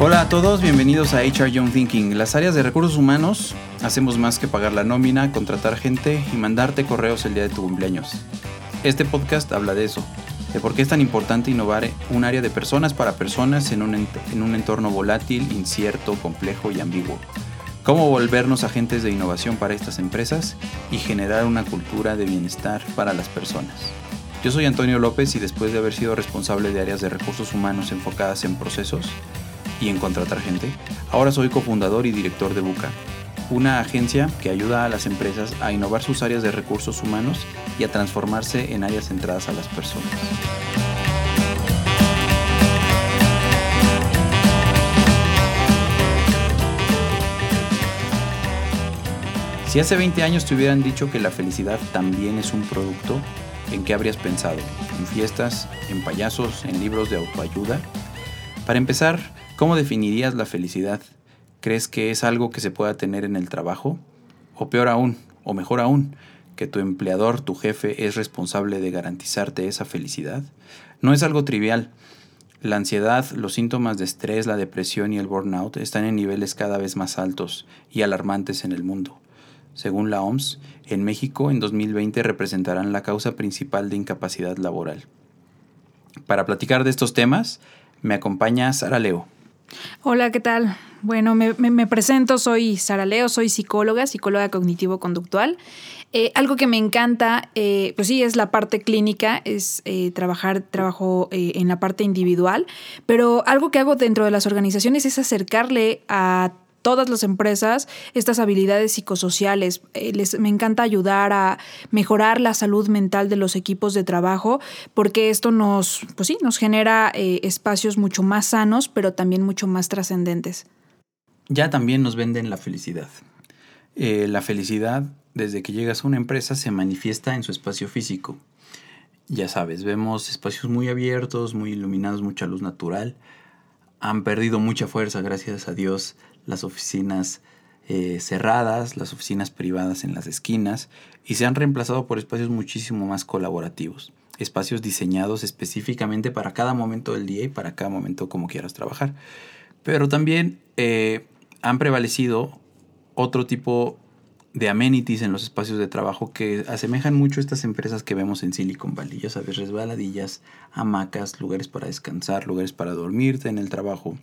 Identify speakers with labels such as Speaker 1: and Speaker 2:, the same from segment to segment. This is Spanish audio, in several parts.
Speaker 1: Hola a todos, bienvenidos a HR Young Thinking. Las áreas de recursos humanos hacemos más que pagar la nómina, contratar gente y mandarte correos el día de tu cumpleaños. Este podcast habla de eso, de por qué es tan importante innovar un área de personas para personas en un, en un entorno volátil, incierto, complejo y ambiguo. Cómo volvernos agentes de innovación para estas empresas y generar una cultura de bienestar para las personas. Yo soy Antonio López y después de haber sido responsable de áreas de recursos humanos enfocadas en procesos, y en contratar gente. Ahora soy cofundador y director de Buca, una agencia que ayuda a las empresas a innovar sus áreas de recursos humanos y a transformarse en áreas centradas a las personas. Si hace 20 años te hubieran dicho que la felicidad también es un producto, ¿en qué habrías pensado? ¿En fiestas? ¿En payasos? ¿En libros de autoayuda? Para empezar, ¿Cómo definirías la felicidad? ¿Crees que es algo que se pueda tener en el trabajo? O peor aún, o mejor aún, que tu empleador, tu jefe, es responsable de garantizarte esa felicidad? No es algo trivial. La ansiedad, los síntomas de estrés, la depresión y el burnout están en niveles cada vez más altos y alarmantes en el mundo. Según la OMS, en México en 2020 representarán la causa principal de incapacidad laboral. Para platicar de estos temas, me acompaña Sara Leo.
Speaker 2: Hola, ¿qué tal? Bueno, me, presento, soy Sara Leo, soy psicóloga, psicóloga cognitivo-conductual. Eh, algo que me encanta, eh, pues sí, es la parte clínica, es eh, trabajar, trabajo en la parte individual, pero algo que hago dentro de las organizaciones es acercarle a todas las empresas estas habilidades psicosociales. Eh, les, me encanta ayudar a mejorar la salud mental de los equipos de trabajo porque esto nos, pues sí, nos genera eh, espacios mucho más sanos, pero también mucho más trascendentes.
Speaker 1: Ya también nos venden la felicidad. Eh, la felicidad, desde que llegas a una empresa, se manifiesta en su espacio físico. Ya sabes, vemos espacios muy abiertos, muy iluminados, mucha luz natural. Han perdido mucha fuerza, gracias a Dios, las oficinas eh, cerradas, las oficinas privadas en las esquinas y se han reemplazado por espacios muchísimo más colaborativos, espacios diseñados específicamente para cada momento del día y para cada momento como quieras trabajar. Pero también eh, han prevalecido otro tipo de amenities en los espacios de trabajo que asemejan mucho a estas empresas que vemos en Silicon Valley. Ya sabes, resbaladillas, hamacas, lugares para descansar, lugares para dormirte en el trabajo.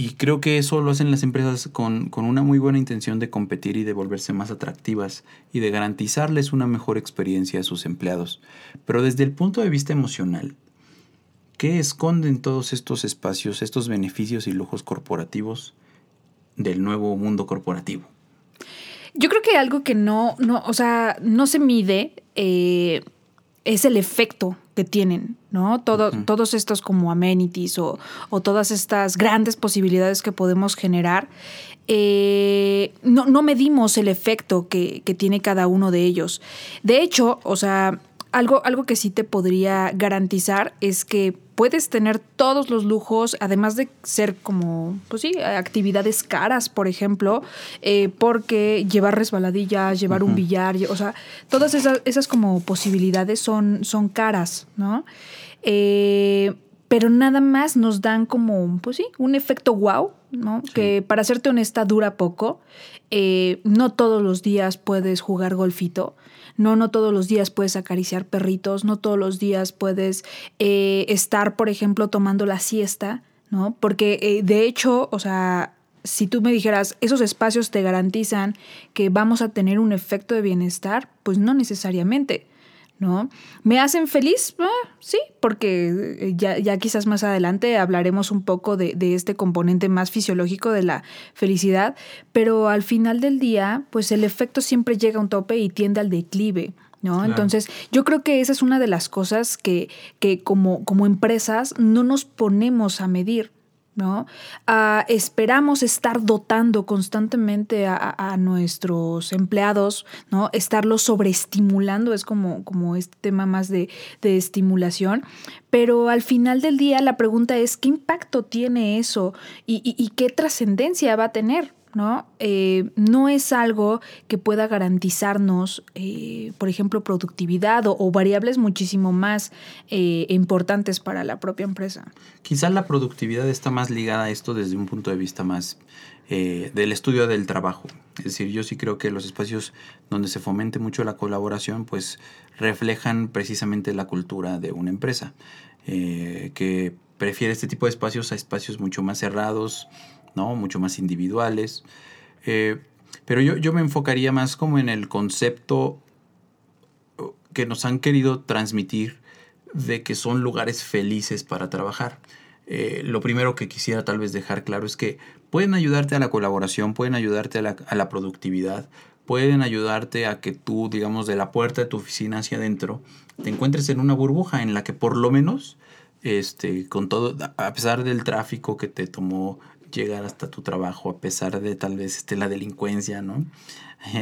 Speaker 1: Y creo que eso lo hacen las empresas con, una muy buena intención de competir y de volverse más atractivas y de garantizarles una mejor experiencia a sus empleados. Pero desde el punto de vista emocional, ¿qué esconden todos estos espacios, estos beneficios y lujos corporativos del nuevo mundo corporativo?
Speaker 2: Yo creo que algo que no, no o sea, no se mide eh, es el efecto que tienen, ¿no? Todo, Todos estos como amenities o, todas estas grandes posibilidades que podemos generar, eh, no, no, medimos el efecto que, que, tiene cada uno de ellos. De hecho, o sea, algo, algo que sí te podría garantizar es que puedes tener todos los lujos, además de ser como, pues sí, actividades caras, por ejemplo, eh, porque llevar resbaladillas, llevar un billar, o sea, todas esas, esas como posibilidades son, son caras, ¿no? Eh, pero nada más nos dan como, pues sí, un efecto wow, ¿no? Que para serte honesta dura poco. Eh, no todos los días puedes jugar golfito. No, no todos los días puedes acariciar perritos, no todos los días puedes eh, estar, por ejemplo, tomando la siesta, ¿no? Porque eh, de hecho, o sea, si tú me dijeras, esos espacios te garantizan que vamos a tener un efecto de bienestar, pues no necesariamente. ¿No? ¿Me hacen feliz? Ah, sí, porque eh, ya, ya, quizás más adelante hablaremos un poco de, este componente más fisiológico de la felicidad, pero al final del día, pues el efecto siempre llega a un tope y tiende al declive. ¿No? Entonces, yo creo que esa es una de las cosas que, que como, como empresas no nos ponemos a medir. ¿No? Ah, esperamos estar dotando constantemente a, nuestros empleados, ¿no? Estarlos sobreestimulando, es como, como este tema más de, estimulación, pero al final del día la pregunta es, ¿qué impacto tiene eso y, qué trascendencia va a tener? ¿No? Eh, no es algo que pueda garantizarnos, eh, por ejemplo, productividad o, variables muchísimo más eh, importantes para la propia empresa.
Speaker 1: Quizás la productividad está más ligada a esto desde un punto de vista más del estudio del trabajo. Es decir, yo sí creo que los espacios donde se fomente mucho la colaboración, pues reflejan precisamente la cultura de una empresa, que prefiere este tipo de espacios a espacios mucho más cerrados, ¿no? Mucho más individuales. Eh, pero yo, yo me enfocaría más como en el concepto que nos han querido transmitir de que son lugares felices para trabajar. Eh, lo primero que quisiera tal vez dejar claro es que pueden ayudarte a la colaboración, pueden ayudarte a la, a la, productividad, pueden ayudarte a que tú, digamos, de la puerta de tu oficina hacia adentro, te encuentres en una burbuja en la que por lo menos, este, con todo, a pesar del tráfico que te tomó llegar hasta tu trabajo a pesar de tal vez esté la delincuencia, ¿no?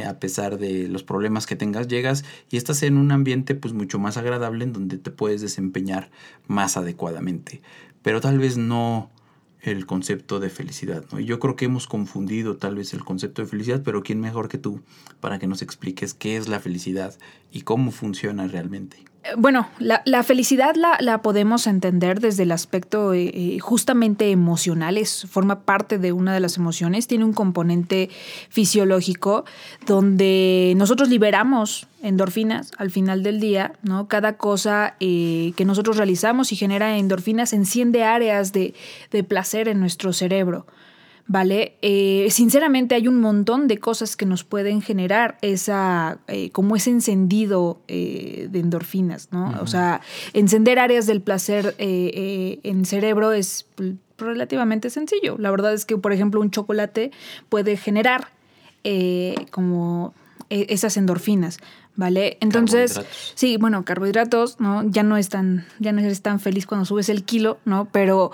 Speaker 1: a pesar de los problemas que tengas, llegas y estás en un ambiente pues mucho más agradable en donde te puedes desempeñar más adecuadamente. Pero tal vez no el concepto de felicidad, ¿no? Y yo creo que hemos confundido tal vez el concepto de felicidad, pero ¿quién mejor que tú para que nos expliques qué es la felicidad y cómo funciona realmente?
Speaker 2: Bueno, la, felicidad la, podemos entender desde el aspecto eh, eh, justamente emocional, es, forma parte de una de las emociones, tiene un componente fisiológico donde nosotros liberamos endorfinas al final del día, ¿no? Cada cosa eh, que nosotros realizamos y genera endorfinas enciende áreas de placer en nuestro cerebro. ¿Vale? Eh, sinceramente hay un montón de cosas que nos pueden generar esa, eh, como ese encendido eh, de endorfinas, ¿no? O sea, encender áreas del placer en cerebro es relativamente sencillo. La verdad es que, por ejemplo, un chocolate puede generar como esas endorfinas, ¿vale? Entonces, sí, bueno, carbohidratos, ¿no? Ya no es tan, ya no eres tan feliz cuando subes el kilo, ¿no? Pero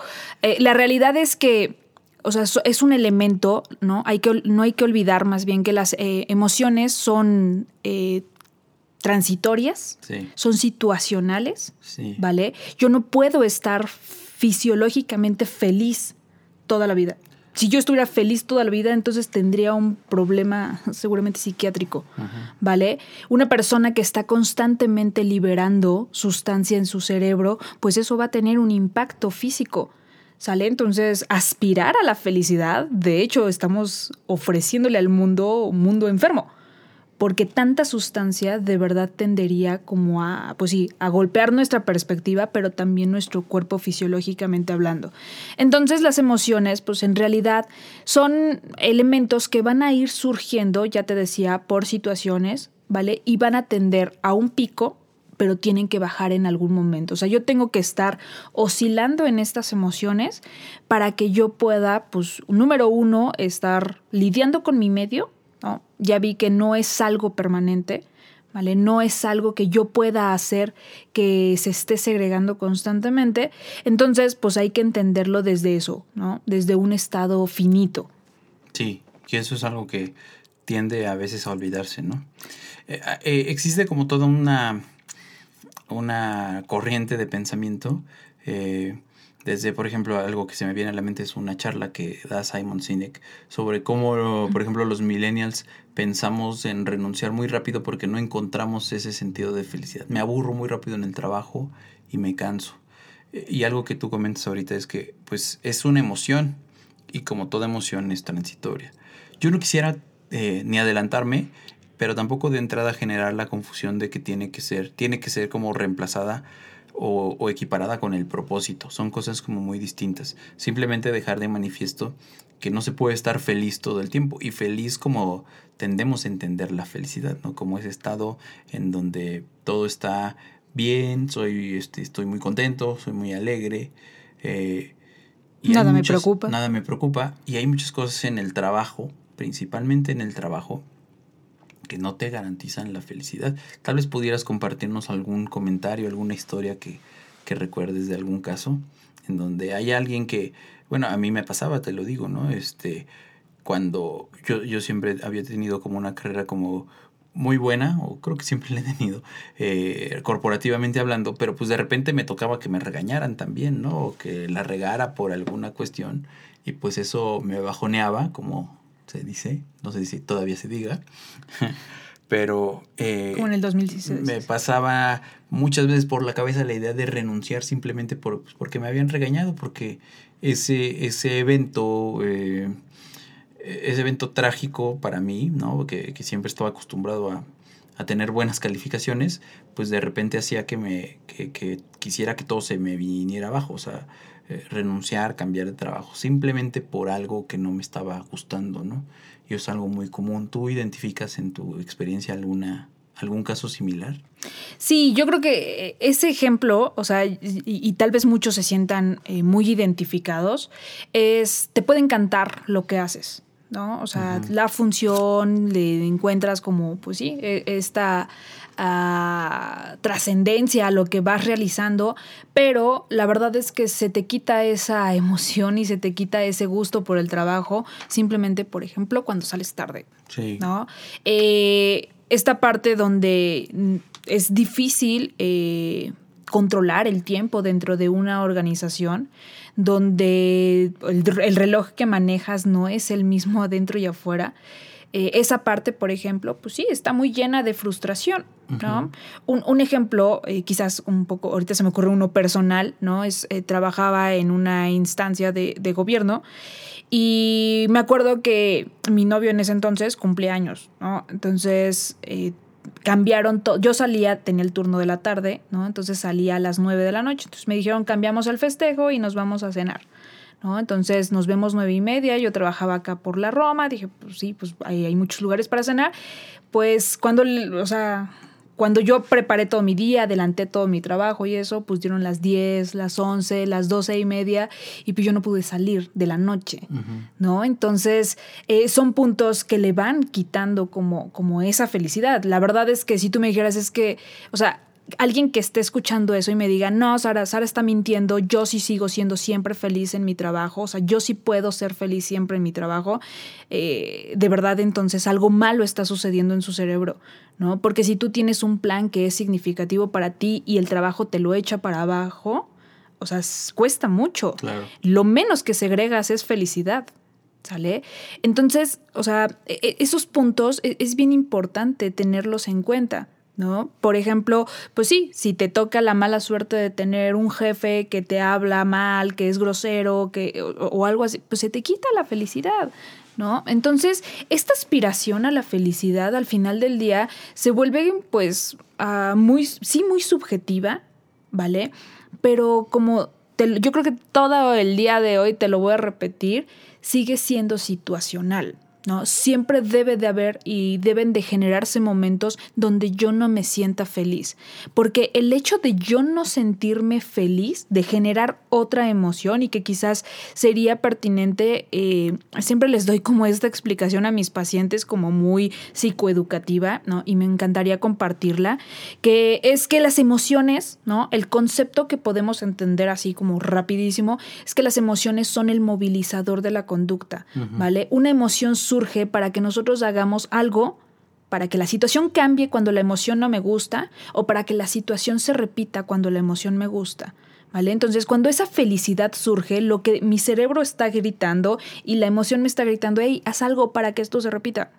Speaker 2: la realidad es que o sea, es un elemento, ¿no? Hay que, no hay que olvidar más bien que las eh, emociones son eh, transitorias, son situacionales, ¿vale? Yo no puedo estar fisiológicamente feliz toda la vida. Si yo estuviera feliz toda la vida, entonces tendría un problema seguramente psiquiátrico, ¿vale? Una persona que está constantemente liberando sustancia en su cerebro, pues eso va a tener un impacto físico. ¿Sale? Entonces, aspirar a la felicidad, de hecho, estamos ofreciéndole al mundo un mundo enfermo, porque tanta sustancia de verdad tendería como a, pues sí, a golpear nuestra perspectiva, pero también nuestro cuerpo fisiológicamente hablando. Entonces, las emociones, pues en realidad son elementos que van a ir surgiendo, ya te decía, por situaciones, ¿vale? Y van a tender a un pico pero tienen que bajar en algún momento. O sea, yo tengo que estar oscilando en estas emociones para que yo pueda, pues, número uno, estar lidiando con mi medio. ¿no? Ya vi que no es algo permanente, ¿vale? No es algo que yo pueda hacer que se esté segregando constantemente. Entonces, pues hay que entenderlo desde eso, ¿no? Desde un estado finito.
Speaker 1: Sí, que eso es algo que tiende a veces a olvidarse, ¿no? Eh, eh, existe como toda una una corriente de pensamiento. Eh, desde, por ejemplo, algo que se me viene a la mente es una charla que da Simon Sinek sobre cómo, por ejemplo, los millennials pensamos en renunciar muy rápido porque no encontramos ese sentido de felicidad. Me aburro muy rápido en el trabajo y me canso. Y algo que tú comentas ahorita es que, pues, es una emoción y como toda emoción es transitoria. Yo no quisiera eh, ni adelantarme pero tampoco de entrada generar la confusión de que tiene que ser, tiene que ser como reemplazada o, equiparada con el propósito. Son cosas como muy distintas. Simplemente dejar de manifiesto que no se puede estar feliz todo el tiempo. Y feliz como tendemos a entender la felicidad, ¿no? Como ese estado en donde todo está bien, soy, este, estoy muy contento, soy muy alegre. Eh, y nada me preocupa. Nada me preocupa. Y hay muchas cosas en el trabajo, principalmente en el trabajo, que no te garantizan la felicidad. Tal vez pudieras compartirnos algún comentario, alguna historia que, que recuerdes de algún caso en donde hay alguien que, bueno, a mí me pasaba, te lo digo, ¿no? Este, cuando yo, yo siempre había tenido como una carrera como muy buena, o creo que siempre la he tenido, eh, corporativamente hablando, pero pues de repente me tocaba que me regañaran también, ¿no? O que la regara por alguna cuestión, y pues eso me bajoneaba, como se dice, no sé si todavía se diga, pero...
Speaker 2: Eh, Como en el 2016.
Speaker 1: Me pasaba muchas veces por la cabeza la idea de renunciar simplemente por, pues, porque me habían regañado, porque ese, ese evento... Eh, ese evento trágico para mí, ¿no? Que, que siempre estaba acostumbrado a, a tener buenas calificaciones, pues de repente hacía que me que, que quisiera que todo se me viniera abajo, o sea, eh, renunciar, cambiar de trabajo, simplemente por algo que no me estaba gustando, ¿no? Y es algo muy común. ¿Tú identificas en tu experiencia alguna algún caso similar?
Speaker 2: Sí, yo creo que ese ejemplo, o sea, y, tal vez muchos se sientan eh, muy identificados, es, te puede encantar lo que haces, ¿no? O sea, la función, le encuentras como, pues sí, e, esta uh, trascendencia a lo que vas realizando, pero la verdad es que se te quita esa emoción y se te quita ese gusto por el trabajo, simplemente, por ejemplo, cuando sales tarde, sí. ¿no? Eh, esta parte donde es difícil eh, controlar el tiempo dentro de una organización, donde el, reloj que manejas no es el mismo adentro y afuera. Eh, esa parte, por ejemplo, pues sí, está muy llena de frustración, ¿no? un, ejemplo, eh, quizás un poco, ahorita se me ocurre uno personal, ¿no? Es, eh, trabajaba en una instancia de, de, gobierno y me acuerdo que mi novio en ese entonces cumplía años, ¿no? Entonces cambiaron todo. Yo salía, tenía el turno de la tarde, ¿no? Entonces salía a las 9 de la noche. Entonces me dijeron, cambiamos el festejo y nos vamos a cenar. ¿no? Entonces nos vemos nueve y media, yo trabajaba acá por la Roma, dije, pues sí, pues hay, hay muchos lugares para cenar. Pues cuando, o sea, cuando yo preparé todo mi día, adelanté todo mi trabajo y eso, pues dieron las 10, las 11, las 12 y media y pues yo no pude salir de la noche, ¿no? Entonces, eh, son puntos que le van quitando como, como esa felicidad. La verdad es que si tú me dijeras es que, o sea, alguien que esté escuchando eso y me diga, no, Sara, Sara está mintiendo, yo sí sigo siendo siempre feliz en mi trabajo, o sea, yo sí puedo ser feliz siempre en mi trabajo, eh, de verdad entonces algo malo está sucediendo en su cerebro, ¿no? Porque si tú tienes un plan que es significativo para ti y el trabajo te lo echa para abajo, o sea, cuesta mucho. Lo menos que segregas es felicidad. ¿Sale? Entonces, o sea, e, e, esos puntos e, es bien importante tenerlos en cuenta. ¿no? Por ejemplo, pues sí, si te toca la mala suerte de tener un jefe que te habla mal, que es grosero, que, o, algo así, pues se te quita la felicidad. ¿No? Entonces, esta aspiración a la felicidad al final del día se vuelve, pues, uh, muy, sí, muy subjetiva, ¿vale? Pero como yo creo que todo el día de hoy, te lo voy a repetir, sigue siendo situacional. ¿No? Siempre debe de haber y deben de generarse momentos donde yo no me sienta feliz, porque el hecho de yo no sentirme feliz, de generar otra emoción y que quizás sería pertinente, eh, siempre les doy como esta explicación a mis pacientes como muy psicoeducativa, ¿no? Y me encantaría compartirla, que es que las emociones, ¿no? El concepto que podemos entender así como rapidísimo es que las emociones son el movilizador de la conducta, ¿vale? Una emoción surge para que nosotros hagamos algo para que la situación cambie cuando la emoción no me gusta o para que la situación se repita cuando la emoción me gusta. ¿Vale? Entonces, cuando esa felicidad surge, lo que mi cerebro está gritando y la emoción me está gritando, hey, haz algo para que esto se repita.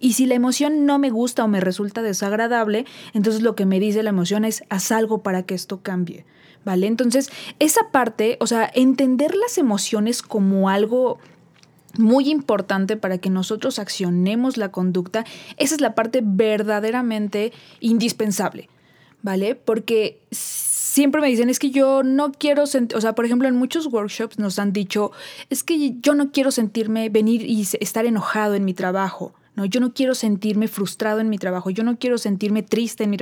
Speaker 2: Y si la emoción no me gusta o me resulta desagradable, entonces lo que me dice la emoción es, haz algo para que esto cambie. ¿Vale? Entonces, esa parte, o sea, entender las emociones como algo muy importante para que nosotros accionemos la conducta, esa es la parte verdaderamente indispensable, ¿vale? Porque siempre me dicen, es que yo no quiero sentir, o sea, por ejemplo, en muchos workshops nos han dicho, es que yo no quiero sentirme, venir y estar enojado en mi trabajo. No, yo no quiero sentirme frustrado en mi trabajo, yo no quiero sentirme triste en mi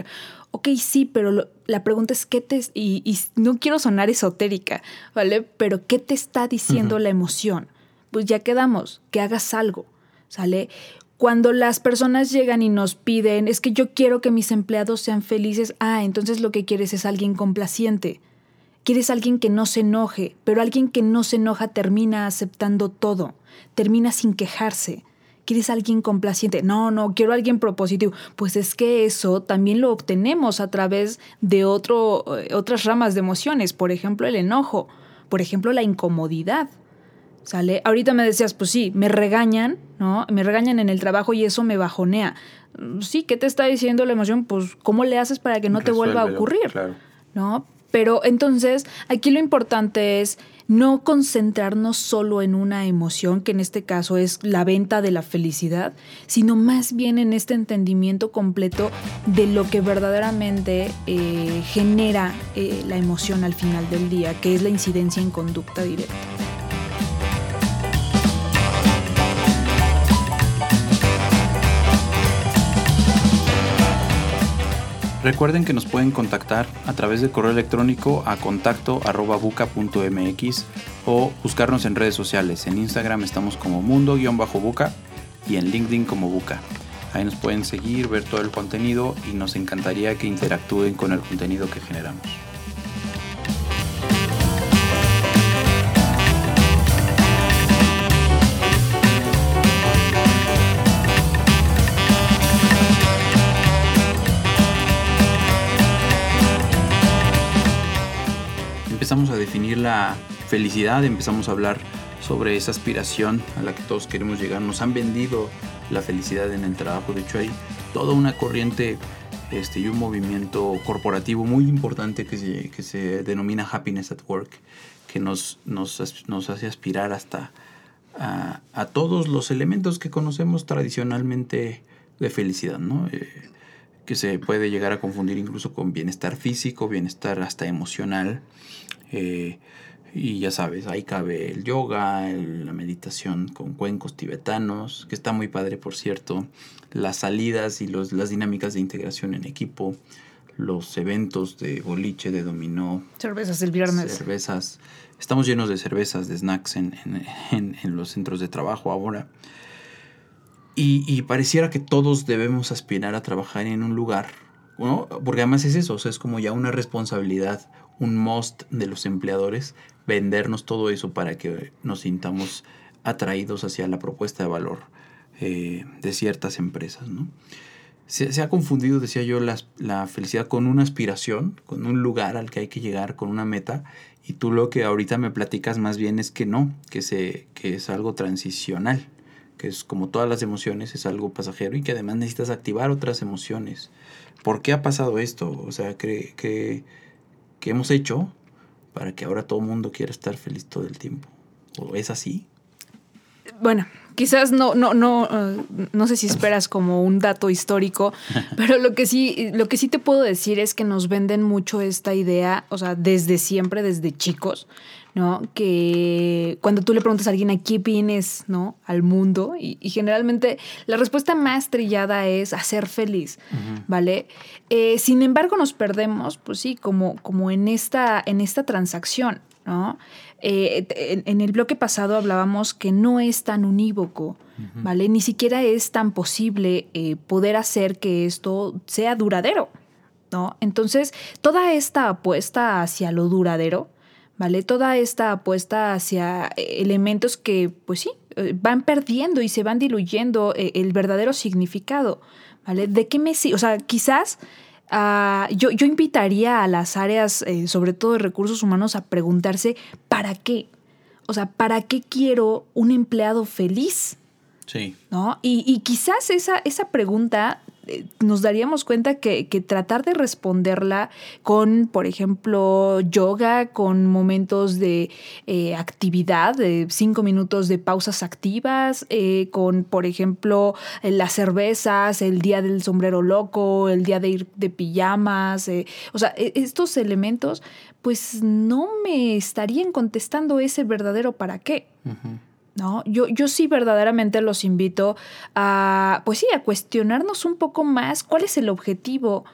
Speaker 2: Ok, sí, pero la pregunta es qué te... Y, no quiero sonar esotérica, ¿vale? Pero ¿qué te está diciendo la emoción? Pues ya quedamos, que hagas algo, ¿sale? Cuando las personas llegan y nos piden, es que yo quiero que mis empleados sean felices, ah, entonces lo que quieres es alguien complaciente. Quieres alguien que no se enoje, pero alguien que no se enoja termina aceptando todo, termina sin quejarse. ¿Quieres alguien complaciente? No, no, quiero alguien propositivo. Pues es que eso también lo obtenemos a través de otro, eh, otras ramas de emociones, por ejemplo el enojo, por ejemplo la incomodidad. ¿Sale? Ahorita me decías, pues sí, me regañan, ¿no? Me regañan en el trabajo y eso me bajonea. Sí, ¿qué te está diciendo la emoción? Pues, ¿cómo le haces para que no te vuelva a ocurrir? ¿No? Pero entonces, aquí lo importante es no concentrarnos solo en una emoción, que en este caso es la venta de la felicidad, sino más bien en este entendimiento completo de lo que verdaderamente eh, genera eh, la emoción al final del día, que es la incidencia en conducta directa.
Speaker 1: Recuerden que nos pueden contactar a través de correo electrónico a contacto buca.mx o buscarnos en redes sociales. En Instagram estamos como mundo-buca y en LinkedIn como buca. Ahí nos pueden seguir, ver todo el contenido y nos encantaría que interactúen con el contenido que generamos. Empezamos a definir la felicidad, empezamos a hablar sobre esa aspiración a la que todos queremos llegar. Nos han vendido la felicidad en el trabajo. De hecho, hay toda una corriente este, y un movimiento corporativo muy importante que se, que se denomina Happiness at Work, que nos, nos, nos hace aspirar hasta a, a, todos los elementos que conocemos tradicionalmente de felicidad, ¿no? Eh, que se puede llegar a confundir incluso con bienestar físico, bienestar hasta emocional. Eh, y ya sabes, ahí cabe el yoga, la meditación con cuencos tibetanos, que está muy padre por cierto, las salidas y los, las dinámicas de integración en equipo, los eventos de boliche, de dominó.
Speaker 2: Cervezas el viernes.
Speaker 1: Cervezas. Estamos llenos de cervezas, de snacks en, en, en los centros de trabajo ahora. Y, pareciera que todos debemos aspirar a trabajar en un lugar, ¿no? porque además es eso, o sea, es como ya una responsabilidad un must de los empleadores vendernos todo eso para que nos sintamos atraídos hacia la propuesta de valor eh, de ciertas empresas. ¿no? Se, ha confundido, decía yo, la, la, felicidad con una aspiración, con un lugar al que hay que llegar, con una meta, y tú lo que ahorita me platicas más bien es que no, que, se, que es algo transicional, que es como todas las emociones, es algo pasajero y que además necesitas activar otras emociones. ¿Por qué ha pasado esto? O sea, que, que que hemos hecho para que ahora todo el mundo quiera estar feliz todo el tiempo. ¿O es así?
Speaker 2: Bueno, quizás no, no, no, uh, no sé si esperas como un dato histórico, pero lo que sí, lo que sí te puedo decir es que nos venden mucho esta idea, o sea, desde siempre, desde chicos, ¿no? Que cuando tú le preguntas a alguien a qué vienes, ¿no? Al mundo, y, generalmente la respuesta más trillada es hacer feliz, ¿vale? Eh, sin embargo, nos perdemos, pues sí, como, como en, esta, en esta transacción, ¿no? Eh, en, el bloque pasado hablábamos que no es tan unívoco, ¿vale? Ni siquiera es tan posible eh, poder hacer que esto sea duradero, ¿no? Entonces, toda esta apuesta hacia lo duradero, ¿vale? Toda esta apuesta hacia eh, elementos que, pues sí, eh, van perdiendo y se van diluyendo eh, el verdadero significado, ¿vale? ¿De qué me O sea, quizás ah, yo, yo, invitaría a las áreas, sobre todo de recursos humanos, a preguntarse, ¿para qué? O sea, ¿para qué quiero un empleado feliz?
Speaker 1: Sí.
Speaker 2: ¿No? Y, y quizás esa, esa pregunta nos daríamos cuenta que, tratar de responderla con, por ejemplo, yoga, con momentos de eh, actividad, de cinco minutos de pausas activas, eh, con, por ejemplo, las cervezas, el día del sombrero loco, el día de ir de pijamas, o sea, e, estos elementos, pues no me estarían contestando ese verdadero para qué. ¿No? Yo, yo sí verdaderamente los invito a, pues sí, a cuestionarnos un poco más cuál es el objetivo,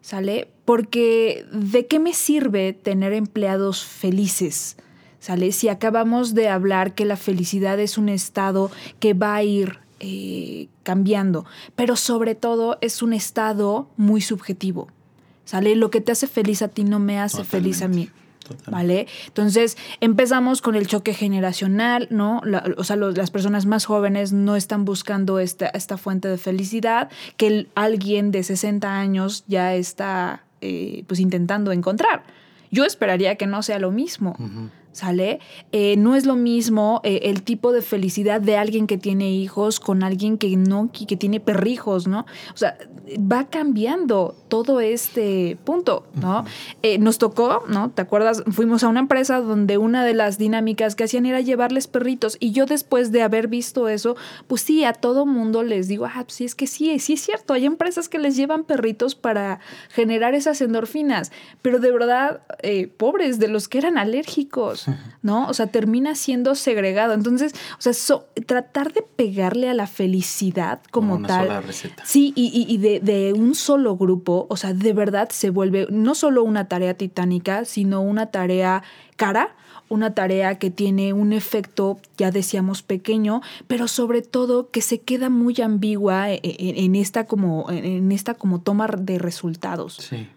Speaker 2: ¿sale? Porque ¿de qué me sirve tener empleados felices? ¿Sale? Si acabamos de hablar que la felicidad es un estado que va a ir eh, cambiando, pero sobre todo es un estado muy subjetivo. ¿Sale? Lo que te hace feliz a ti no me hace feliz a mí. ¿Vale? Entonces empezamos con el choque generacional, ¿no? o sea, las personas más jóvenes no están buscando esta, esta fuente de felicidad que alguien de 60 años ya está eh, pues intentando encontrar. Yo esperaría que no sea lo mismo, ¿sale? Eh, no es lo mismo eh, el tipo de felicidad de alguien que tiene hijos con alguien que no, que, tiene perrijos, ¿no? O sea, va cambiando todo este punto, ¿no? Eh, nos tocó, ¿no? ¿Te acuerdas? Fuimos a una empresa donde una de las dinámicas que hacían era llevarles perritos y yo después de haber visto eso, pues sí, a todo mundo les digo, ah, pues sí, es que sí, sí es cierto, hay empresas que les llevan perritos para generar esas endorfinas, pero de verdad, pobres de los que eran alérgicos. ¿No? O sea, termina siendo segregado. Entonces, o sea, tratar de pegarle a la felicidad como, como una tal. Sola receta. Sí, y, de, de, un solo grupo, o sea, de verdad se vuelve no solo una tarea titánica, sino una tarea cara una tarea que tiene un efecto, ya decíamos, pequeño, pero sobre todo que se queda muy ambigua en, e, en, esta como en esta como toma de resultados.
Speaker 1: Sí.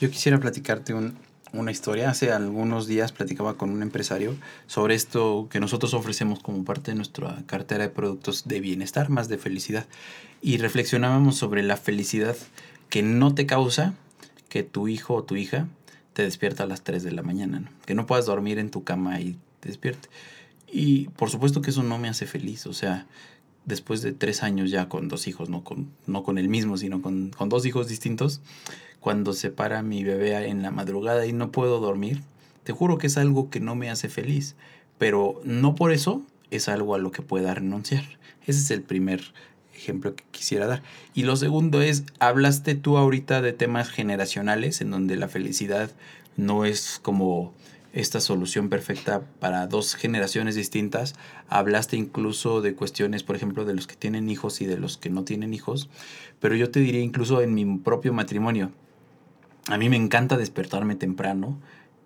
Speaker 1: Yo quisiera platicarte un, una historia. Hace algunos días platicaba con un empresario sobre esto que nosotros ofrecemos como parte de nuestra cartera de productos de bienestar, más de felicidad. Y reflexionábamos sobre la felicidad que no te causa que tu hijo o tu hija te despierta a las 3 de la mañana, que no puedas dormir en tu cama y te despierte. Y por supuesto que eso no me hace feliz, o sea, después de tres años ya con dos hijos, no con, no con el mismo, sino con, con dos hijos distintos, cuando se para mi bebé en la madrugada y no puedo dormir, te juro que es algo que no me hace feliz, pero no por eso es algo a lo que pueda renunciar. Ese es el primer ejemplo que quisiera dar. Y lo segundo es, hablaste tú ahorita de temas generacionales en donde la felicidad no es como esta solución perfecta para dos generaciones distintas. Hablaste incluso de cuestiones, por ejemplo, de los que tienen hijos y de los que no tienen hijos, pero yo te diría incluso en mi propio matrimonio. A mí me encanta despertarme temprano.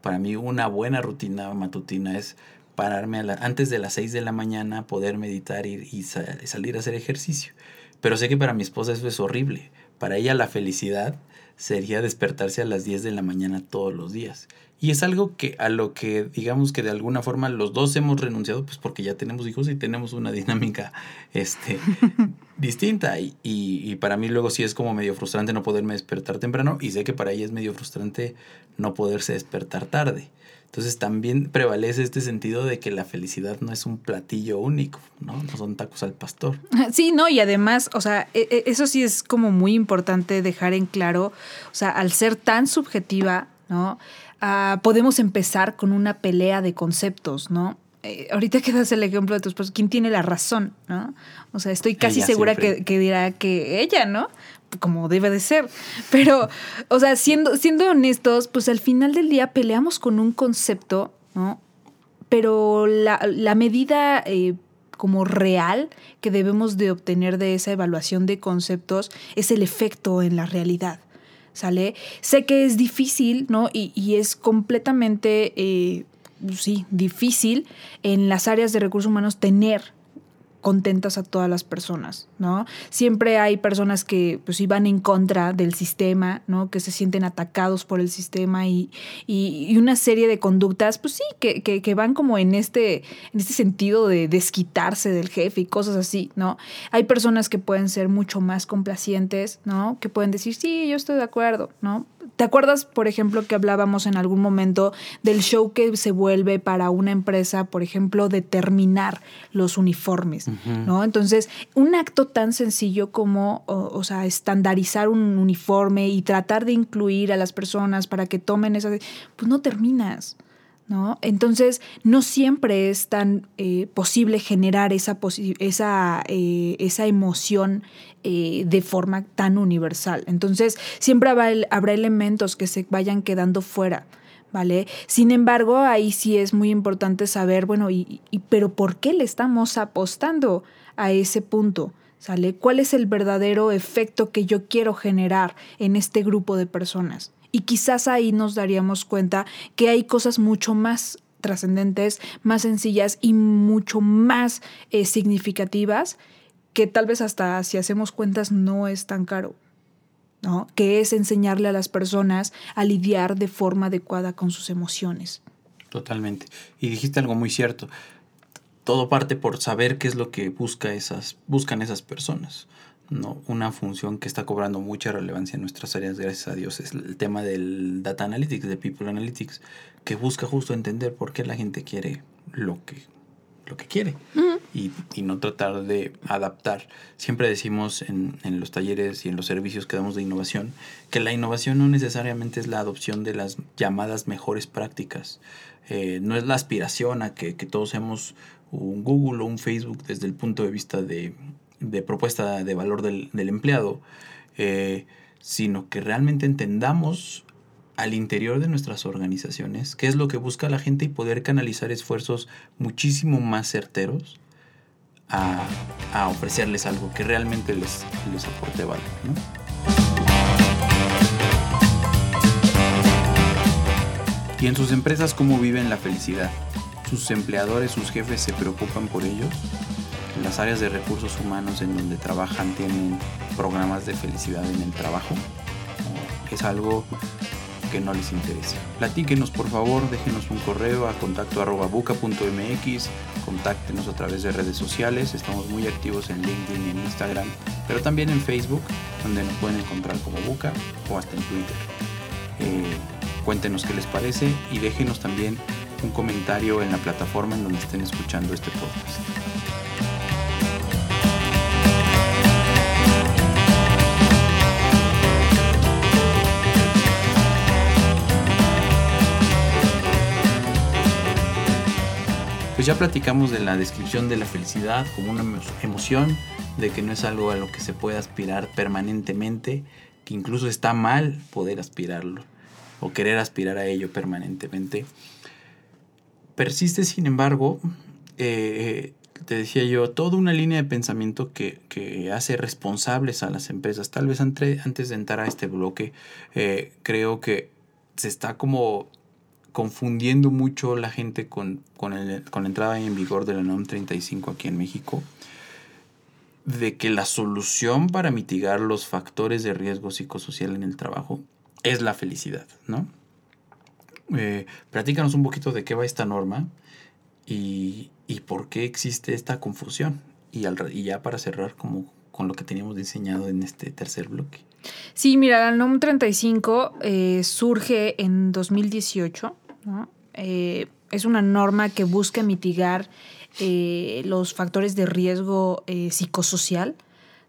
Speaker 1: Para mí una buena rutina matutina es pararme antes de las 6 de la mañana, poder meditar y, y salir a hacer ejercicio. Pero sé que para mi esposa eso es horrible. Para ella la felicidad sería despertarse a las 10 de la mañana todos los días. Y es algo que a lo que digamos que de alguna forma los dos hemos renunciado, pues porque ya tenemos hijos y tenemos una dinámica este, distinta. Y, y, para mí luego sí es como medio frustrante no poderme despertar temprano y sé que para ella es medio frustrante no poderse despertar tarde. Entonces también prevalece este sentido de que la felicidad no es un platillo único, ¿no? No son tacos al pastor.
Speaker 2: Sí, no, y además, o sea, e, e, eso sí es como muy importante dejar en claro, o sea, al ser tan subjetiva, ¿no? Ah, podemos empezar con una pelea de conceptos, ¿no? Eh, ahorita que das el ejemplo de tus esposo, ¿quién tiene la razón? ¿no? O sea, estoy casi segura que, dirá que ella, ¿no? Como debe de ser. Pero, o sea, siendo, siendo honestos, pues al final del día peleamos con un concepto, ¿no? Pero la, la medida eh, como real que debemos de obtener de esa evaluación de conceptos es el efecto en la realidad. ¿sale? Sé que es difícil, ¿no? Y, es completamente, eh, sí, difícil en las áreas de recursos humanos tener contentas a todas las personas, ¿no? Siempre hay personas que pues van en contra del sistema, ¿no? Que se sienten atacados por el sistema y, y, una serie de conductas, pues sí, que, que, van como en este, en este sentido de desquitarse del jefe y cosas así, ¿no? Hay personas que pueden ser mucho más complacientes, ¿no? Que pueden decir, sí, yo estoy de acuerdo, ¿no? ¿Te acuerdas, por ejemplo, que hablábamos en algún momento del show que se vuelve para una empresa, por ejemplo, determinar los uniformes, ¿no? Entonces, un acto tan sencillo como, o, sea, estandarizar un uniforme y tratar de incluir a las personas para que tomen esa, pues no terminas. ¿No? Entonces, no siempre es tan eh, posible generar esa, esa, eh, esa emoción eh, de forma tan universal. Entonces, siempre habrá, habrá elementos que se vayan quedando fuera. ¿Vale? Sin embargo, ahí sí es muy importante saber, bueno, y, y, pero ¿por qué le estamos apostando a ese punto? ¿Sale? ¿Cuál es el verdadero efecto que yo quiero generar en este grupo de personas? Y quizás ahí nos daríamos cuenta que hay cosas mucho más trascendentes, más sencillas y mucho más eh, significativas que tal vez hasta si hacemos cuentas no es tan caro. ¿no? Que es enseñarle a las personas a lidiar de forma adecuada con sus emociones.
Speaker 1: Totalmente. Y dijiste algo muy cierto. Todo parte por saber qué es lo que busca esas, buscan esas personas. ¿no? Una función que está cobrando mucha relevancia en nuestras áreas, gracias a Dios, es el tema del Data Analytics, de People Analytics, que busca justo entender por qué la gente quiere lo que, lo que quiere y, y, no tratar de adaptar. Siempre decimos en, en, los talleres y en los servicios que damos de innovación que la innovación no necesariamente es la adopción de las llamadas mejores prácticas. Eh, no es la aspiración a que, que todos seamos un Google o un Facebook desde el punto de vista de, de propuesta de valor del, empleado, eh, sino que realmente entendamos al interior de nuestras organizaciones qué es lo que busca la gente y poder canalizar esfuerzos muchísimo más certeros a, ofrecerles algo que realmente les, les aporte valor. ¿Y en sus empresas cómo viven la felicidad? ¿Sus empleadores, sus jefes se preocupan por ellos? las áreas de recursos humanos en donde trabajan tienen programas de felicidad en el trabajo. Es algo que no les interesa. Platíquenos por favor, déjenos un correo a contacto arroba buca.mx, contáctenos a través de redes sociales, estamos muy activos en LinkedIn y en Instagram, pero también en Facebook, donde nos pueden encontrar como Buca o hasta en Twitter. Eh, cuéntenos qué les parece y déjenos también un comentario en la plataforma en donde estén escuchando este podcast. Pues ya platicamos de la descripción de la felicidad como una emoción, de que no es algo a lo que se puede aspirar permanentemente, que incluso está mal poder aspirarlo o querer aspirar a ello permanentemente. Persiste, sin embargo, eh, te decía yo, toda una línea de pensamiento que, que, hace responsables a las empresas. Tal vez antes, de entrar a este bloque, eh, creo que se está como confundiendo mucho la gente con, con, el, con la entrada en vigor de la NOM 35 aquí en México, de que la solución para mitigar los factores de riesgo psicosocial en el trabajo es la felicidad, ¿no? Eh, platícanos un poquito de qué va esta norma y, y por qué existe esta confusión. Y, al, y ya para cerrar como con lo que teníamos diseñado en este tercer bloque.
Speaker 2: Sí, mira, la NOM 35 eh, surge en 2018. ¿no? Eh, es una norma que busca mitigar eh, los factores de riesgo eh, psicosocial.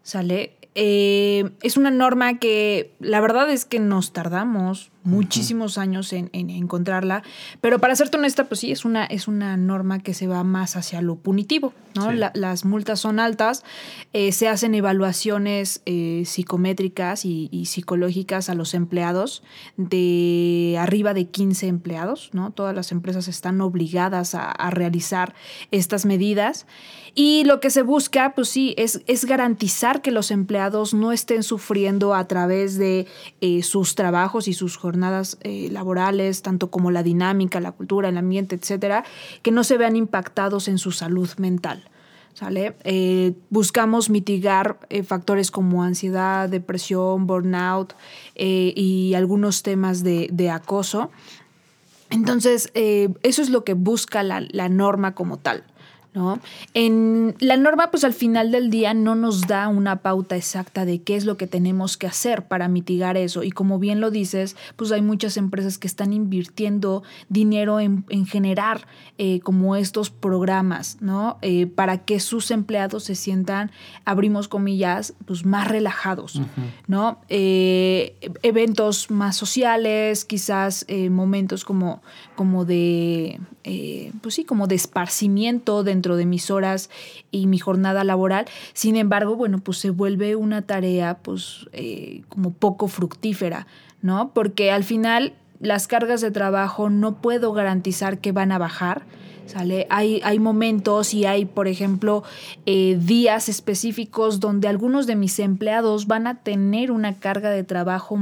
Speaker 2: ¿Sale? Es una norma que la verdad es que nos tardamos muchísimos años en, en, encontrarla, pero para serte honesta, pues sí, es una, es una norma que se va más hacia lo punitivo, ¿no? Sí. La, las multas son altas, eh, se hacen evaluaciones eh, psicométricas y, y, psicológicas a los empleados de arriba de 15 empleados, ¿no? Todas las empresas están obligadas a, a realizar estas medidas y lo que se busca, pues sí, es, es garantizar que los empleados no estén sufriendo a través de eh, sus trabajos y sus jornadas eh, laborales, tanto como la dinámica, la cultura, el ambiente, etcétera, que no se vean impactados en su salud mental. ¿Sale? Eh, buscamos mitigar eh, factores como ansiedad, depresión, burnout y algunos temas de, de acoso. Entonces, eso es lo que busca la, la norma como tal. ¿No? En la norma, pues al final del día no nos da una pauta exacta de qué es lo que tenemos que hacer para mitigar eso. Y como bien lo dices, pues hay muchas empresas que están invirtiendo dinero en, en generar eh, como estos programas, ¿no? Eh, para que sus empleados se sientan, abrimos comillas, pues más relajados, uh -huh. ¿no? Eh, eventos más sociales, quizás momentos como, como de, pues sí, como de esparcimiento, de dentro de mis horas y mi jornada laboral. Sin embargo, bueno, pues se vuelve una tarea pues eh, como poco fructífera, ¿no? Porque al final las cargas de trabajo no puedo garantizar que van a bajar. ¿Sale? Hay, hay momentos y hay, por ejemplo, eh, días específicos donde algunos de mis empleados van a tener una carga de trabajo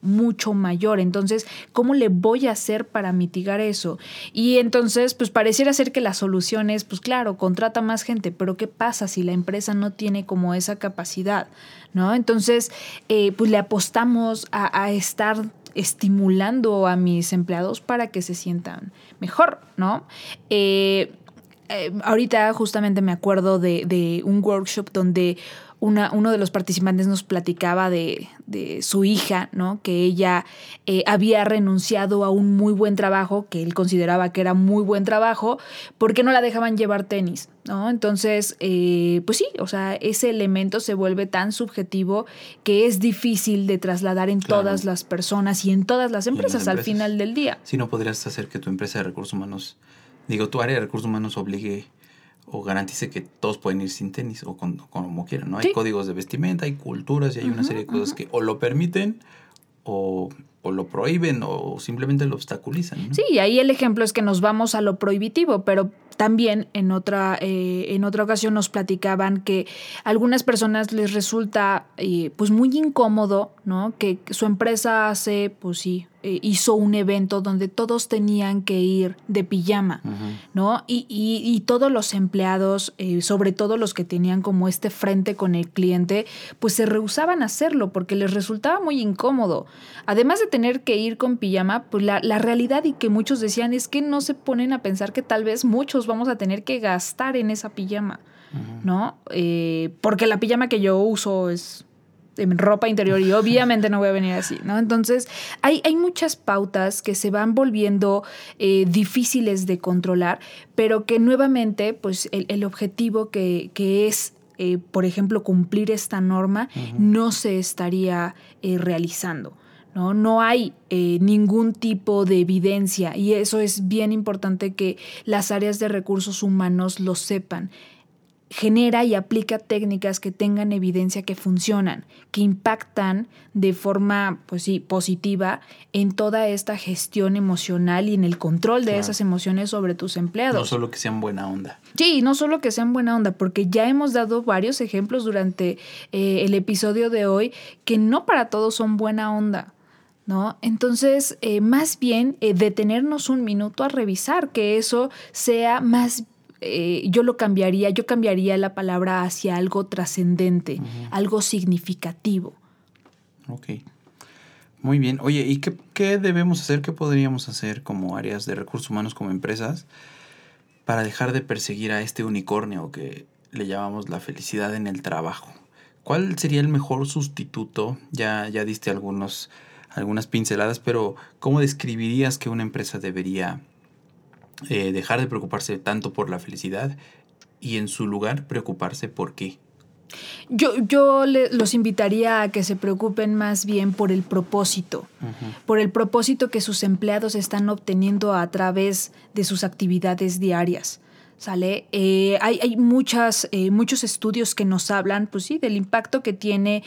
Speaker 2: mucho mayor. Entonces, ¿cómo le voy a hacer para mitigar eso? Y entonces, pues pareciera ser que la solución es, pues claro, contrata más gente, pero ¿qué pasa si la empresa no tiene como esa capacidad? ¿No? Entonces, eh, pues le apostamos a, a estar estimulando a mis empleados para que se sientan mejor, ¿no? Eh, eh, ahorita justamente me acuerdo de, de, un workshop donde una, uno de los participantes nos platicaba de, de su hija, ¿no? Que ella eh, había renunciado a un muy buen trabajo, que él consideraba que era muy buen trabajo, porque no la dejaban llevar tenis, ¿no? Entonces, eh, pues sí, o sea, ese elemento se vuelve tan subjetivo que es difícil de trasladar en todas las personas y en todas las empresas, al final del día.
Speaker 1: Si no podrías hacer que tu empresa de recursos humanos, digo, tu área de recursos humanos obligue o garantice que todos pueden ir sin tenis o como quieran, ¿no? Hay códigos de vestimenta, hay culturas y hay una serie de cosas que o lo permiten o o lo prohíben o simplemente lo obstaculizan.
Speaker 2: Sí, ahí el ejemplo es que nos vamos a lo prohibitivo, pero también en otra, eh, en otra ocasión nos platicaban que a algunas personas les resulta eh, pues muy incómodo, ¿no? Que su empresa hace, pues sí, eh, hizo un evento donde todos tenían que ir de pijama, ¿no? Y, y, todos los empleados, sobre todo los que tenían como este frente con el cliente, pues se rehusaban a hacerlo porque les resultaba muy incómodo. Además de tener que ir con pijama, pues la, la realidad y que muchos decían es que no se ponen a pensar que tal vez muchos vamos a tener que gastar en esa pijama, ¿no? Eh, porque la pijama que yo uso es en ropa interior y obviamente no voy a venir así, ¿no? Entonces, hay, hay muchas pautas que se van volviendo eh, difíciles de controlar, pero que nuevamente, pues el, objetivo que, es eh, por ejemplo, cumplir esta norma, no se estaría realizando. ¿no? No hay eh, ningún tipo de evidencia y eso es bien importante que las áreas de recursos humanos lo sepan. Genera y aplica técnicas que tengan evidencia que funcionan, que impactan de forma pues sí, positiva en toda esta gestión emocional y en el control de esas emociones sobre tus empleados. No
Speaker 1: solo que sean buena onda.
Speaker 2: Sí, no solo que sean buena onda, porque ya hemos dado varios ejemplos durante eh, el episodio de hoy que no para todos son buena onda. ¿no? Entonces, eh, más bien eh, detenernos un minuto a revisar que eso sea más eh, yo lo cambiaría, yo cambiaría la palabra hacia algo trascendente, algo significativo.
Speaker 1: Ok. Muy bien. Oye, ¿y qué, qué, debemos hacer? ¿Qué podríamos hacer como áreas de recursos humanos, como empresas, para dejar de perseguir a este unicornio que le llamamos la felicidad en el trabajo? ¿Cuál sería el mejor sustituto? Ya, ya diste algunos algunas pinceladas, pero ¿cómo describirías que una empresa debería eh, dejar de preocuparse tanto por la felicidad y en su lugar preocuparse por qué?
Speaker 2: Yo, yo los invitaría a que se preocupen más bien por el propósito, por el propósito que sus empleados están obteniendo a través de sus actividades diarias. ¿Sale? Eh, hay, hay muchas, eh, muchos estudios que nos hablan, pues sí, del impacto que tiene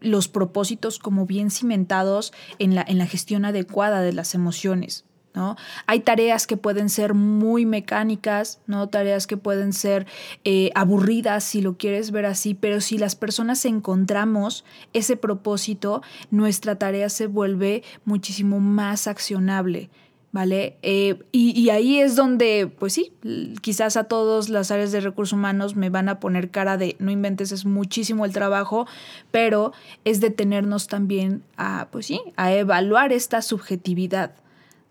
Speaker 2: los propósitos como bien cimentados en la, en la gestión adecuada de las emociones. ¿No? Hay tareas que pueden ser muy mecánicas, ¿no? Tareas que pueden ser eh, aburridas, si lo quieres ver así, pero si las personas encontramos ese propósito, nuestra tarea se vuelve muchísimo más accionable. ¿vale? Eh, y, ahí es donde, pues sí, quizás a todos las áreas de recursos humanos me van a poner cara de no inventes, es muchísimo el trabajo, pero es detenernos también a, pues sí, a evaluar esta subjetividad,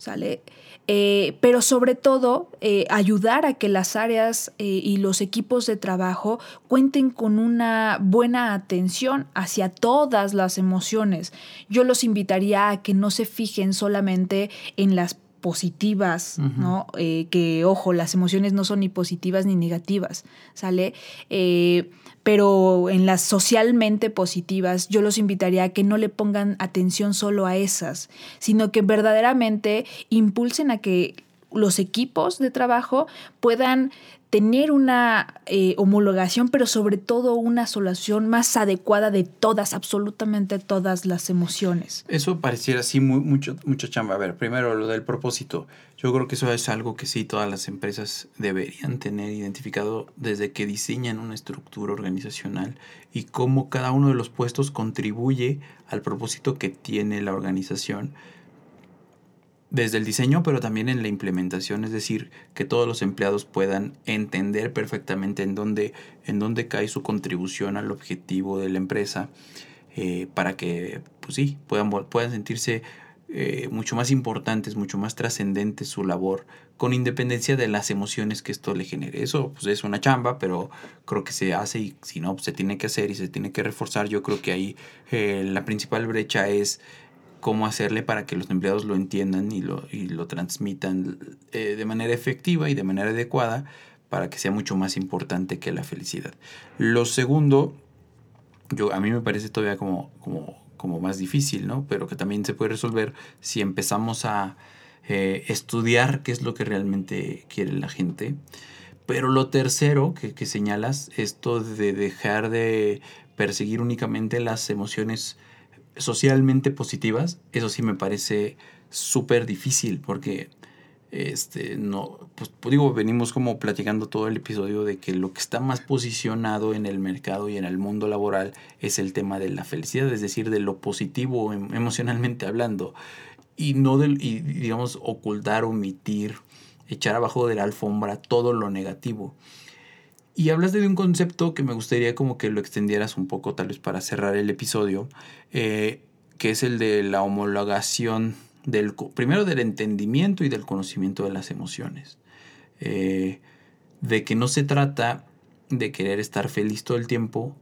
Speaker 2: ¿sale? Eh, pero sobre todo eh, ayudar a que las áreas y los equipos de trabajo cuenten con una buena atención hacia todas las emociones. Yo los invitaría a que no se fijen solamente en las positivas, ¿no? Eh, que, ojo, las emociones no son ni positivas ni negativas, ¿sale? Eh, pero en las socialmente positivas, yo los invitaría a que no le pongan atención solo a esas, sino que verdaderamente impulsen a que los equipos de trabajo puedan tener una eh, homologación, pero sobre todo una solución más adecuada de todas, absolutamente todas las emociones.
Speaker 1: Eso pareciera así muy, mucho, mucho chamba. A ver, primero lo del propósito. Yo creo que eso es algo que sí todas las empresas deberían tener identificado desde que diseñan una estructura organizacional y cómo cada uno de los puestos contribuye al propósito que tiene la organización desde el diseño, pero también en la implementación, es decir, que todos los empleados puedan entender perfectamente en dónde, en dónde cae su contribución al objetivo de la empresa, eh, para que, pues sí, puedan, puedan sentirse eh, mucho más importantes, mucho más trascendentes su labor, con independencia de las emociones que esto le genere. Eso pues, es una chamba, pero creo que se hace y si no, pues, se tiene que hacer y se tiene que reforzar. Yo creo que ahí eh, la principal brecha es cómo hacerle para que los empleados lo entiendan y lo, y lo transmitan eh, de manera efectiva y de manera adecuada para que sea mucho más importante que la felicidad. Lo segundo, yo, a mí me parece todavía como, como, como más difícil, ¿no? Pero que también se puede resolver si empezamos a eh, estudiar qué es lo que realmente quiere la gente. Pero lo tercero que, que señalas, esto de dejar de perseguir únicamente las emociones socialmente positivas, eso sí me parece súper difícil porque este no pues, pues, digo venimos como platicando todo el episodio de que lo que está más posicionado en el mercado y en el mundo laboral es el tema de la felicidad es decir de lo positivo em, emocionalmente hablando. Y no del y digamos ocultar omitir echar abajo de la alfombra todo lo negativo y hablaste de un concepto que me gustaría como que lo extendieras un poco, tal vez para cerrar el episodio, eh, que es el de la homologación del, primero del entendimiento y del conocimiento de las emociones. Eh, de que no se trata de querer estar feliz todo el tiempo,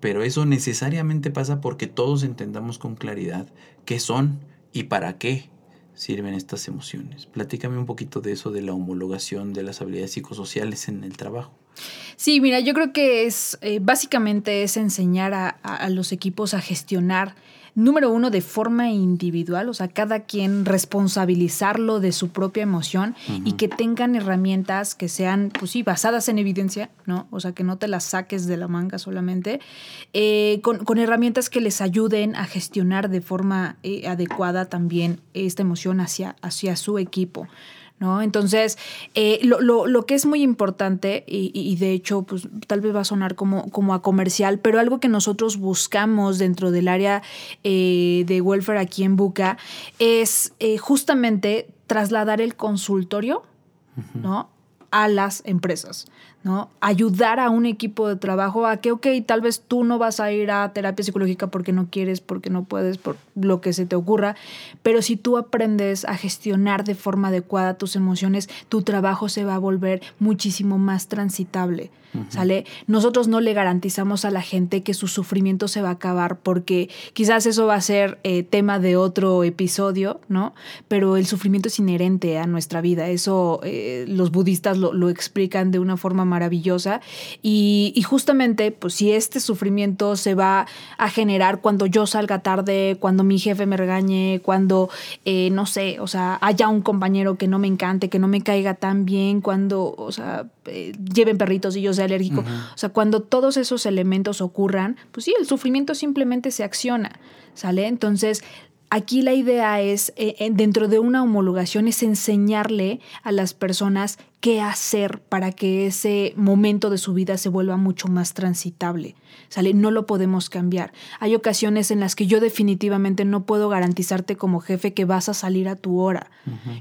Speaker 1: pero eso necesariamente pasa porque todos entendamos con claridad qué son y para qué sirven estas emociones. Platícame un poquito de eso, de la homologación de las habilidades psicosociales en el trabajo.
Speaker 2: Sí, mira, yo creo que es eh, básicamente es enseñar a, los equipos a gestionar, número uno, de forma individual, o sea, cada quien responsabilizarlo de su propia emoción y que tengan herramientas que sean, pues sí, basadas en evidencia, ¿no? O sea, que no te las saques de la manga solamente, eh, con, herramientas que les ayuden a gestionar de forma eh, adecuada también esta emoción hacia, hacia su equipo. ¿No? Entonces, eh, lo, lo, lo, que es muy importante, y, y, de hecho, pues tal vez va a sonar como, como a comercial, pero algo que nosotros buscamos dentro del área eh, de welfare aquí en Buca es eh, justamente trasladar el consultorio, ¿no? a las empresas. ¿No? Ayudar a un equipo de trabajo a que, ok, tal vez tú no vas a ir a terapia psicológica porque no quieres, porque no puedes, por lo que se te ocurra, pero si tú aprendes a gestionar de forma adecuada tus emociones, tu trabajo se va a volver muchísimo más transitable. ¿Sale? Nosotros no le garantizamos a la gente que su sufrimiento se va a acabar porque quizás eso va a ser eh, tema de otro episodio, ¿no? Pero el sufrimiento es inherente a nuestra vida. Eso eh, los budistas lo, lo explican de una forma maravillosa. Y, justamente, pues si este sufrimiento se va a generar cuando yo salga tarde, cuando mi jefe me regañe, cuando, eh, no sé, o sea, haya un compañero que no me encante, que no me caiga tan bien, cuando, o sea, eh, lleven perritos y yo sea alérgico. O sea, cuando todos esos elementos ocurran, pues sí, el sufrimiento simplemente se acciona, ¿sale? Entonces, Aquí la idea es, eh, dentro de una homologación, es enseñarle a las personas qué hacer para que ese momento de su vida se vuelva mucho más transitable. ¿Sale? No lo podemos cambiar. Hay ocasiones en las que yo definitivamente no puedo garantizarte como jefe que vas a salir a tu hora.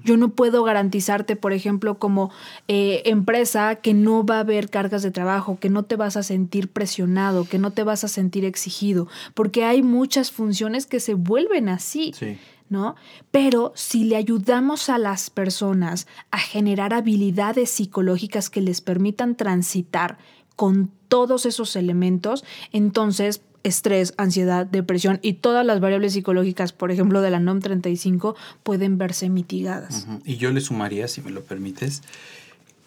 Speaker 2: Yo no puedo garantizarte, por ejemplo, como eh, empresa que no va a haber cargas de trabajo, que no te vas a sentir presionado, que no te vas a sentir exigido, porque hay muchas funciones que se vuelven así. Sí. ¿no? Pero si le ayudamos a las personas a generar habilidades psicológicas que les permitan transitar con todos esos elementos, entonces estrés, ansiedad, depresión y todas las variables psicológicas, por ejemplo, de la NOM 35, pueden verse mitigadas.
Speaker 1: Y yo le sumaría, si me lo permites,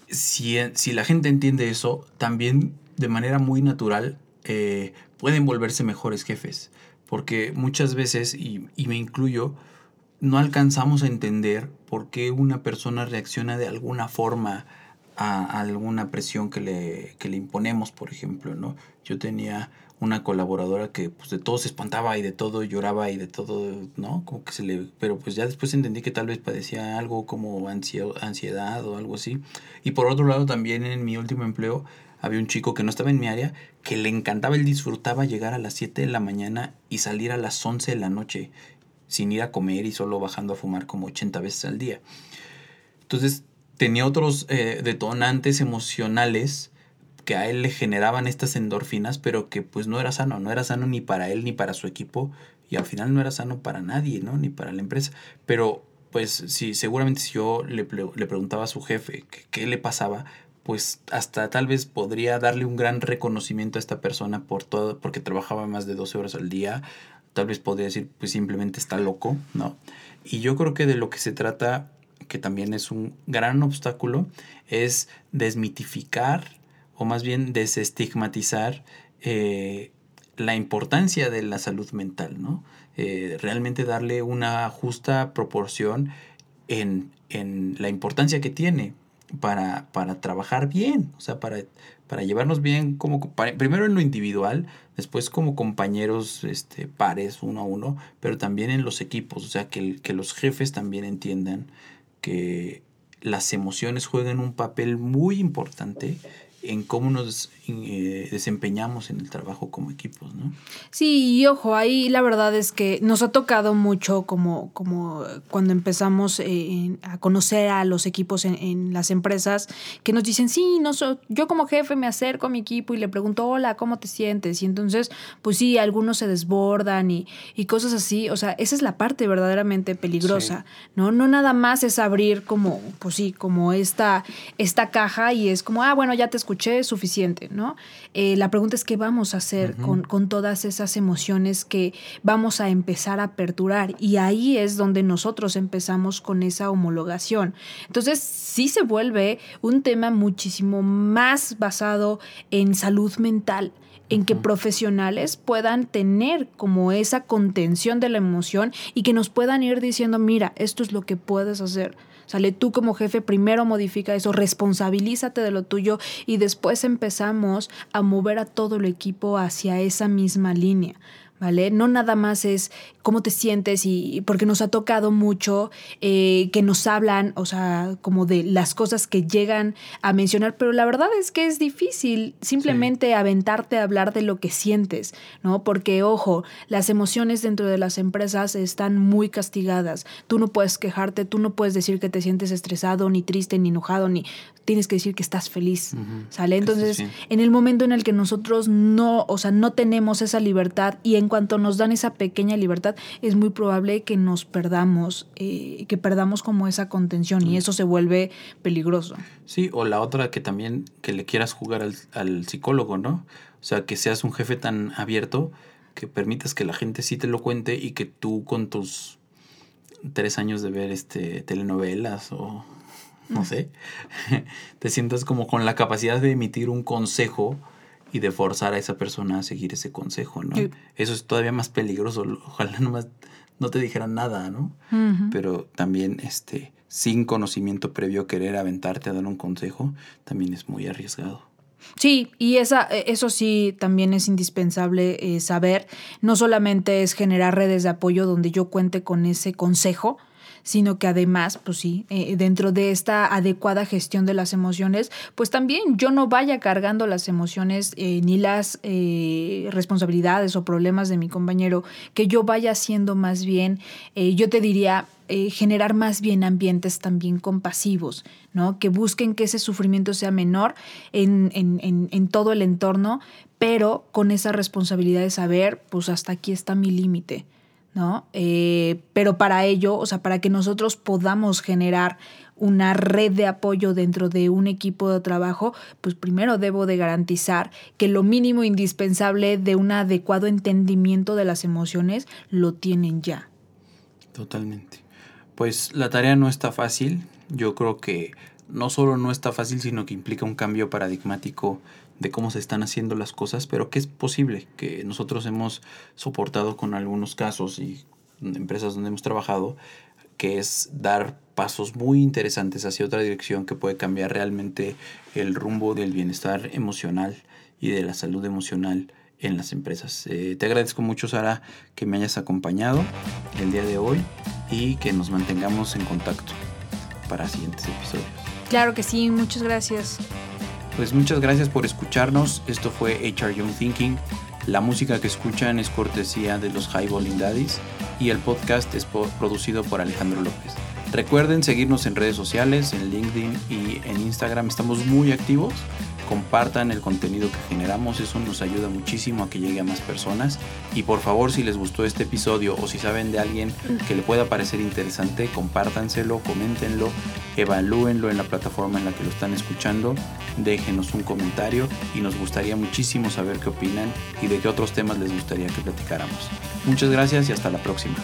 Speaker 1: si, si, la gente entiende eso, también de manera muy natural eh, pueden volverse mejores jefes. Porque muchas veces, y, y me incluyo, no alcanzamos a entender por qué una persona reacciona de alguna forma a alguna presión que le, que le imponemos, por ejemplo, ¿no? Yo tenía una colaboradora que pues de todo se espantaba y de todo lloraba y de todo, ¿no? Como que se le... Pero pues ya después entendí que tal vez padecía algo como ansiedad o algo así. Y por otro lado también en mi último empleo había un chico que no estaba en mi área, que le encantaba, él disfrutaba llegar a las 7 de la mañana y salir a las 11 de la noche sin ir a comer y solo bajando a fumar como 80 veces al día. Entonces tenía otros eh, detonantes emocionales que a él le generaban estas endorfinas, pero que pues no era sano, no era sano ni para él ni para su equipo. y al final no era sano para nadie, ¿no? Ni para la empresa. Pero pues sí, seguramente si yo le, le preguntaba a su jefe qué le pasaba, pues hasta tal vez podría darle un gran reconocimiento a esta persona por todo, porque trabajaba más de 12 horas al día, tal vez podría decir, pues simplemente está loco, ¿no? Y yo creo que de lo que se trata, que también es un gran obstáculo, es desmitificar o más bien desestigmatizar eh, la importancia de la salud mental, ¿no? Eh, realmente darle una justa proporción en, en la importancia que tiene para, para trabajar bien, o sea, para, para llevarnos bien como primero en lo individual, después como compañeros este, pares uno a uno, pero también en los equipos, o sea, que, que los jefes también entiendan que las emociones juegan un papel muy importante en cómo nos eh, desempeñamos en el trabajo como equipos, ¿no?
Speaker 2: Sí, y ojo, ahí la verdad es que nos ha tocado mucho como, como cuando empezamos eh, a conocer a los equipos en, las empresas, que nos dicen, sí, no yo como jefe me acerco a mi equipo y le pregunto, hola, ¿cómo te sientes? Y entonces, pues sí, algunos se desbordan y, y cosas así, o sea, esa es la parte verdaderamente peligrosa, ¿no? No nada más es abrir como, pues sí, como esta, esta caja y es como, ah, bueno, ya te escuché es suficiente, ¿no? Eh, la pregunta es qué vamos a hacer con, con, todas esas emociones que vamos a empezar a aperturar y ahí es donde nosotros empezamos con esa homologación. Entonces sí se vuelve un tema muchísimo más basado en salud mental en que profesionales puedan tener como esa contención de la emoción y que nos puedan ir diciendo, mira, esto es lo que puedes hacer. Sale tú como jefe, primero modifica eso, responsabilízate de lo tuyo y después empezamos a mover a todo el equipo hacia esa misma línea. ¿vale? No nada más es cómo te sientes y porque nos ha tocado mucho eh, que nos hablan, o sea, como de las cosas que llegan a mencionar, pero la verdad es que es difícil simplemente aventarte a hablar de lo que sientes, ¿no? Porque, ojo, las emociones dentro de las empresas están muy castigadas. Tú no puedes quejarte, tú no puedes decir que te sientes estresado, ni triste, ni enojado, ni tienes que decir que estás feliz, ¿sale? Entonces, en el momento en el que nosotros no, o sea, no tenemos esa libertad y en cuanto nos dan esa pequeña libertad, es muy probable que nos perdamos, eh, que perdamos como esa contención y eso se vuelve peligroso.
Speaker 1: Sí, o la otra que también que le quieras jugar al, al psicólogo, ¿no? O sea, que seas un jefe tan abierto que permitas que la gente sí te lo cuente y que tú con tus tres años de ver este telenovelas o no mm. sé, te sientas como con la capacidad de emitir un consejo y de forzar a esa persona a seguir ese consejo, ¿no? Eso es todavía más peligroso. Ojalá nomás no te dijeran nada, ¿no? Pero también, este, sin conocimiento previo, querer aventarte a dar un consejo, también es muy arriesgado.
Speaker 2: Sí, y esa, e, eso sí también es indispensable eh, saber. No solamente es generar redes de apoyo donde yo cuente con ese consejo, sino que además, pues sí, eh, dentro de esta adecuada gestión de las emociones, pues también yo no vaya cargando las emociones eh, ni las eh, responsabilidades o problemas de mi compañero, que yo vaya haciendo más bien, yo te diría, generar más bien ambientes también compasivos, ¿no? Que busquen que ese sufrimiento sea menor en, en, en, todo el entorno, pero con esa responsabilidad de saber, pues hasta aquí está mi límite. ¿No? Eh, pero para ello, o sea, para que nosotros podamos generar una red de apoyo dentro de un equipo de trabajo, pues primero debo de garantizar que lo mínimo indispensable de un adecuado entendimiento de las emociones lo tienen ya.
Speaker 1: Totalmente. Pues la tarea no está fácil. Yo creo que no solo no está fácil, sino que implica un cambio paradigmático de cómo se están haciendo las cosas, pero que es posible, que nosotros hemos soportado con algunos casos y empresas donde hemos trabajado, que es dar pasos muy interesantes hacia otra dirección que puede cambiar realmente el rumbo del bienestar emocional y de la salud emocional en las empresas. Eh, te agradezco mucho, Sara, que me hayas acompañado el día de hoy y que nos mantengamos en contacto para siguientes episodios.
Speaker 2: Claro que sí, muchas gracias.
Speaker 1: Pues muchas gracias por escucharnos. Esto fue HR Young Thinking. La música que escuchan es cortesía de los Highballing Daddies y el podcast es producido por Alejandro López. Recuerden seguirnos en redes sociales, en LinkedIn y en Instagram. Estamos muy activos. Compartan el contenido que generamos, eso nos ayuda muchísimo a que llegue a más personas. Y por favor, si les gustó este episodio o si saben de alguien que le pueda parecer interesante, compártanselo, coméntenlo, evalúenlo en la plataforma en la que lo están escuchando, déjenos un comentario y nos gustaría muchísimo saber qué opinan y de qué otros temas les gustaría que platicáramos. Muchas gracias y hasta la próxima.